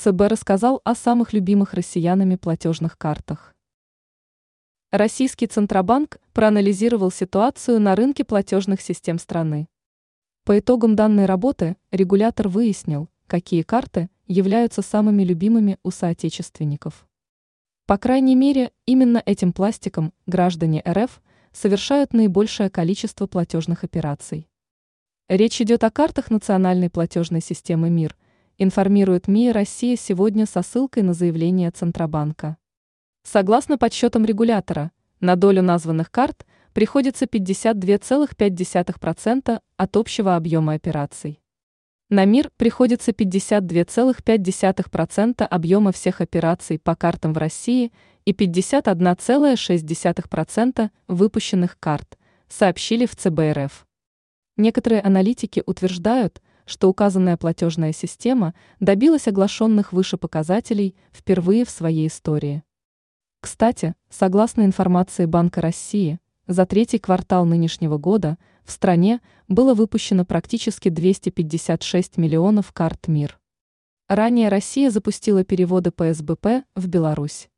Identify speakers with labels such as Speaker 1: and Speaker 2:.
Speaker 1: ЦБ рассказал о самых любимых россиянами платежных картах. Российский Центробанк проанализировал ситуацию на рынке платежных систем страны. По итогам данной работы регулятор выяснил, какие карты являются самыми любимыми у соотечественников. По крайней мере, именно этим пластиком граждане РФ совершают наибольшее количество платежных операций. Речь идет о картах национальной платежной системы МИР, информирует МИА Россия сегодня со ссылкой на заявление Центробанка. Согласно подсчетам регулятора, на долю названных карт приходится 52,5% от общего объема операций. На мир приходится 52,5% объема всех операций по картам в России и 51,6% выпущенных карт, сообщили в ЦБ РФ. Некоторые аналитики утверждают, что указанная платежная система добилась оглашенных выше показателей впервые в своей истории. Кстати, согласно информации Банка России, за третий квартал нынешнего года в стране было выпущено практически 256 миллионов карт МИР. Ранее Россия запустила переводы по СБП в Беларусь.